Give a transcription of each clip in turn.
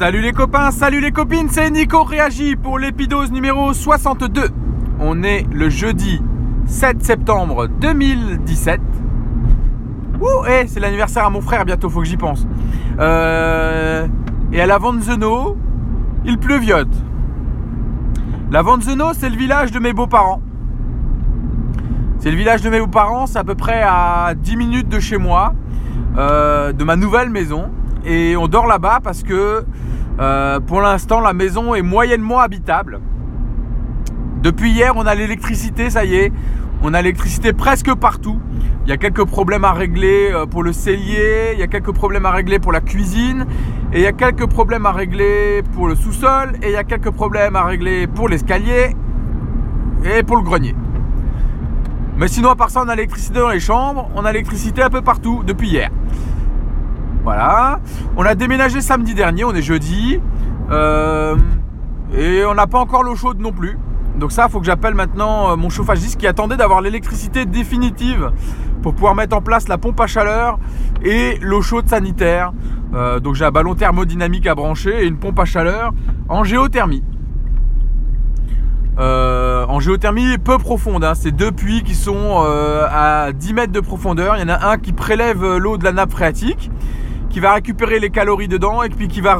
Salut les copains, salut les copines, c'est Nico Réagi pour l'épidose numéro 62. On est le jeudi 7 septembre 2017. Ouh, eh, c'est l'anniversaire à mon frère bientôt, faut que j'y pense. Euh, et à la Vanzeno, il pleuviote. La Vanzeno, c'est le village de mes beaux-parents. C'est le village de mes beaux-parents, c'est à peu près à 10 minutes de chez moi, euh, de ma nouvelle maison. Et on dort là-bas parce que euh, pour l'instant la maison est moyennement habitable. Depuis hier, on a l'électricité, ça y est. On a l'électricité presque partout. Il y a quelques problèmes à régler euh, pour le cellier, il y a quelques problèmes à régler pour la cuisine, et il y a quelques problèmes à régler pour le sous-sol, et il y a quelques problèmes à régler pour l'escalier et pour le grenier. Mais sinon, à part ça, on a l'électricité dans les chambres, on a l'électricité un peu partout depuis hier. Voilà. On a déménagé samedi dernier, on est jeudi. Euh, et on n'a pas encore l'eau chaude non plus. Donc ça, il faut que j'appelle maintenant euh, mon chauffagiste qui attendait d'avoir l'électricité définitive pour pouvoir mettre en place la pompe à chaleur et l'eau chaude sanitaire. Euh, donc j'ai un ballon thermodynamique à brancher et une pompe à chaleur en géothermie. En géothermie peu profonde. Hein. C'est deux puits qui sont à 10 mètres de profondeur. Il y en a un qui prélève l'eau de la nappe phréatique, qui va récupérer les calories dedans et puis qui va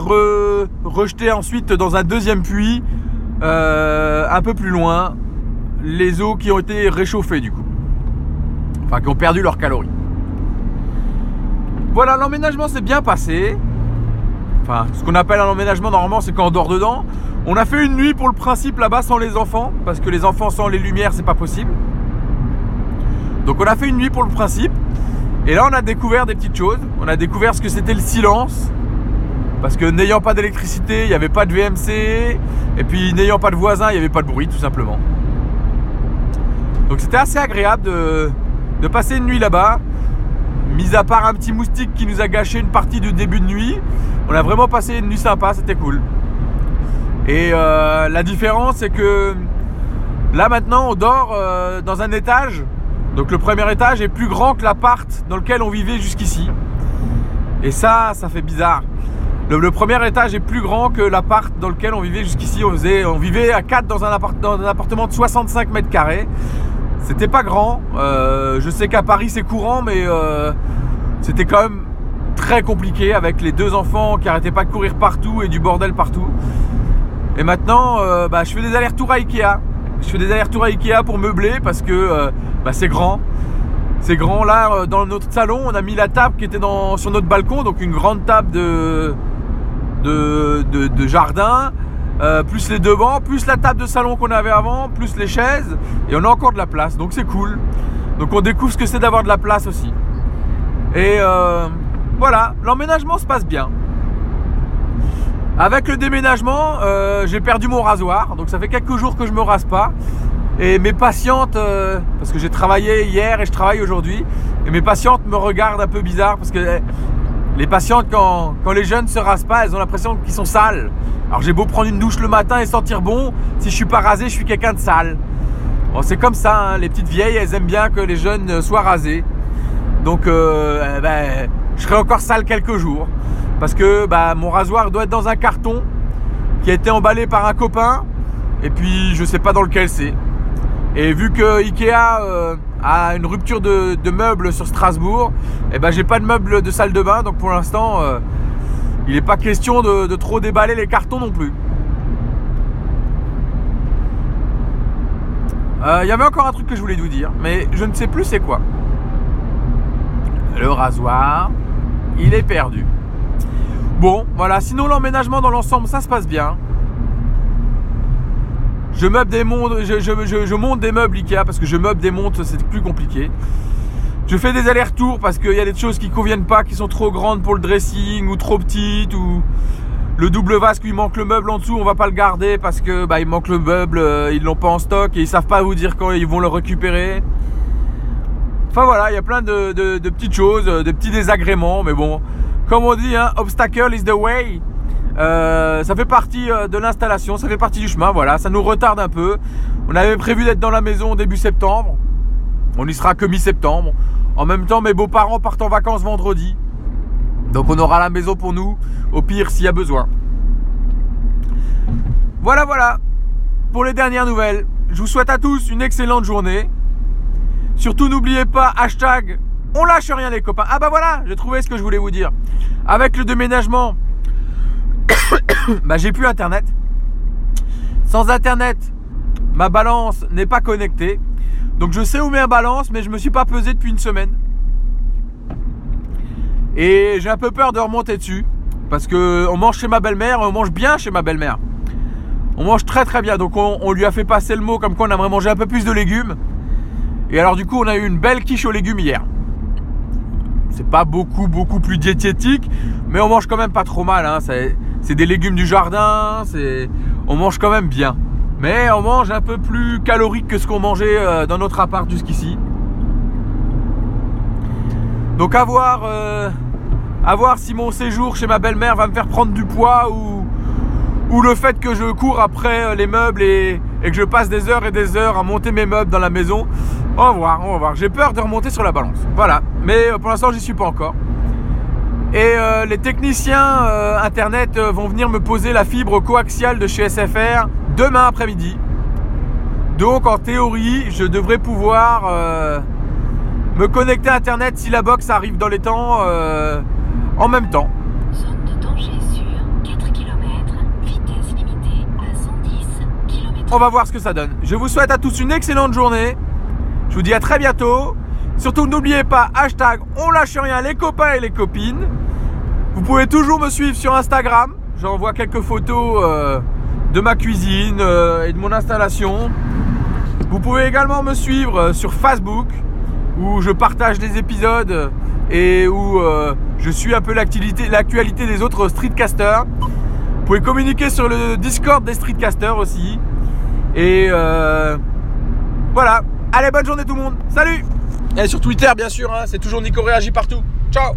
rejeter ensuite dans un deuxième puits euh, un peu plus loin les eaux qui ont été réchauffées du coup. Enfin qui ont perdu leurs calories. Voilà, l'emménagement s'est bien passé. Enfin, ce qu'on appelle un emménagement normalement, c'est quand on dort dedans. On a fait une nuit pour le principe là-bas sans les enfants, parce que les enfants sans les lumières, c'est pas possible. Donc on a fait une nuit pour le principe. Et là, on a découvert des petites choses. On a découvert ce que c'était le silence. Parce que n'ayant pas d'électricité, il n'y avait pas de VMC. Et puis n'ayant pas de voisins, il n'y avait pas de bruit, tout simplement. Donc c'était assez agréable de, passer une nuit là-bas. Mis à part un petit moustique qui nous a gâché une partie du début de nuit, on a vraiment passé une nuit sympa, c'était cool. Et euh, la différence, c'est que là maintenant, on dort euh, dans un étage. Donc le premier étage est plus grand que l'appart dans lequel on vivait jusqu'ici. Et ça, ça fait bizarre. Le, premier étage est plus grand que l'appart dans lequel on vivait jusqu'ici. On, vivait à 4 dans un, appartement de 65 mètres carrés. C'était pas grand. Euh, je sais qu'à Paris c'est courant, mais c'était quand même très compliqué avec les deux enfants qui arrêtaient pas de courir partout et du bordel partout. Et maintenant, euh, bah, je fais des allers-retours à Ikea. Je fais des allers-retours à Ikea pour meubler parce que euh, bah, c'est grand. C'est grand. Là, euh, dans notre salon, on a mis la table qui était dans, sur notre balcon, donc une grande table de, de, jardin, plus les deux bancs, plus la table de salon qu'on avait avant, plus les chaises, et on a encore de la place, donc c'est cool. Donc on découvre ce que c'est d'avoir de la place aussi. Et voilà, l'emménagement se passe bien. Avec le déménagement, euh, j'ai perdu mon rasoir, donc ça fait quelques jours que je me rase pas. Et mes patientes, euh, parce que j'ai travaillé hier et je travaille aujourd'hui, et mes patientes me regardent un peu bizarre parce que eh, les patientes, quand, les jeunes se rasent pas, elles ont l'impression qu'ils sont sales. Alors j'ai beau prendre une douche le matin et sentir bon, si je suis pas rasé, je suis quelqu'un de sale. Bon, c'est comme ça, hein, les petites vieilles, elles aiment bien que les jeunes soient rasés. Donc, euh, eh ben, je serai encore sale quelques jours. Parce que bah, mon rasoir doit être dans un carton qui a été emballé par un copain. Et puis je sais pas dans lequel c'est. Et vu que Ikea euh, a une rupture de, meubles sur Strasbourg, eh ben j'ai pas de meubles de salle de bain. Donc pour l'instant, euh, il n'est pas question de, trop déballer les cartons non plus. Euh, il y avait encore un truc que je voulais vous dire, mais je ne sais plus c'est quoi. Le rasoir, il est perdu. Bon, voilà. Sinon, l'emménagement dans l'ensemble, ça se passe bien. Je meuble des montres, je, monte des meubles Ikea parce que je meuble des montres, c'est plus compliqué. Je fais des allers-retours parce qu'il y a des choses qui conviennent pas, qui sont trop grandes pour le dressing ou trop petites ou le double vasque, il manque le meuble en dessous, on va pas le garder parce que bah, il manque le meuble, euh, ils l'ont pas en stock et ils savent pas vous dire quand ils vont le récupérer. Enfin voilà, il y a plein de, petites choses, de petits désagréments, mais bon, comme on dit, hein, obstacle is the way. Euh, ça fait partie euh, de l'installation, ça fait partie du chemin, voilà, ça nous retarde un peu. On avait prévu d'être dans la maison début septembre. On y sera que mi-septembre. En même temps, mes beaux-parents partent en vacances vendredi. Donc on aura la maison pour nous, au pire s'il y a besoin. Voilà, voilà. Pour les dernières nouvelles. Je vous souhaite à tous une excellente journée. Surtout n'oubliez pas, hashtag on lâche rien les copains. Ah bah voilà, j'ai trouvé ce que je voulais vous dire. Avec le déménagement, bah j'ai plus internet. Sans internet, ma balance n'est pas connectée. Donc je sais où ma balance, mais je me suis pas pesé depuis une semaine. Et j'ai un peu peur de remonter dessus. Parce que on mange chez ma belle-mère, on mange bien chez ma belle-mère. On mange très très bien. Donc on, lui a fait passer le mot comme quoi on aimerait manger un peu plus de légumes. Et alors du coup on a eu une belle quiche aux légumes hier. C'est pas beaucoup beaucoup plus diététique, mais on mange quand même pas trop mal. Hein. C'est des légumes du jardin, on mange quand même bien. Mais on mange un peu plus calorique que ce qu'on mangeait euh, dans notre appart jusqu'ici. Donc à voir, euh, à voir si mon séjour chez ma belle-mère va me faire prendre du poids ou, ou le fait que je cours après euh, les meubles et, que je passe des heures et des heures à monter mes meubles dans la maison. On va voir, on va voir. J'ai peur de remonter sur la balance. Voilà. Mais pour l'instant, j'y suis pas encore. Et euh, les techniciens internet vont venir me poser la fibre coaxiale de chez SFR demain après-midi. Donc en théorie, je devrais pouvoir me connecter à internet si la box arrive dans les temps en même temps. On va voir ce que ça donne. Je vous souhaite à tous une excellente journée. Je vous dis à très bientôt. Surtout n'oubliez pas, hashtag on lâche rien les copains et les copines. Vous pouvez toujours me suivre sur Instagram. J'envoie quelques photos euh, de ma cuisine euh, et de mon installation. Vous pouvez également me suivre euh, sur Facebook où je partage des épisodes et où je suis un peu l'actualité des autres streetcasters. Vous pouvez communiquer sur le Discord des streetcasters aussi. Et voilà. Allez, bonne journée tout le monde. Salut Et sur Twitter, bien sûr, hein, c'est toujours Nico Réagit partout. Ciao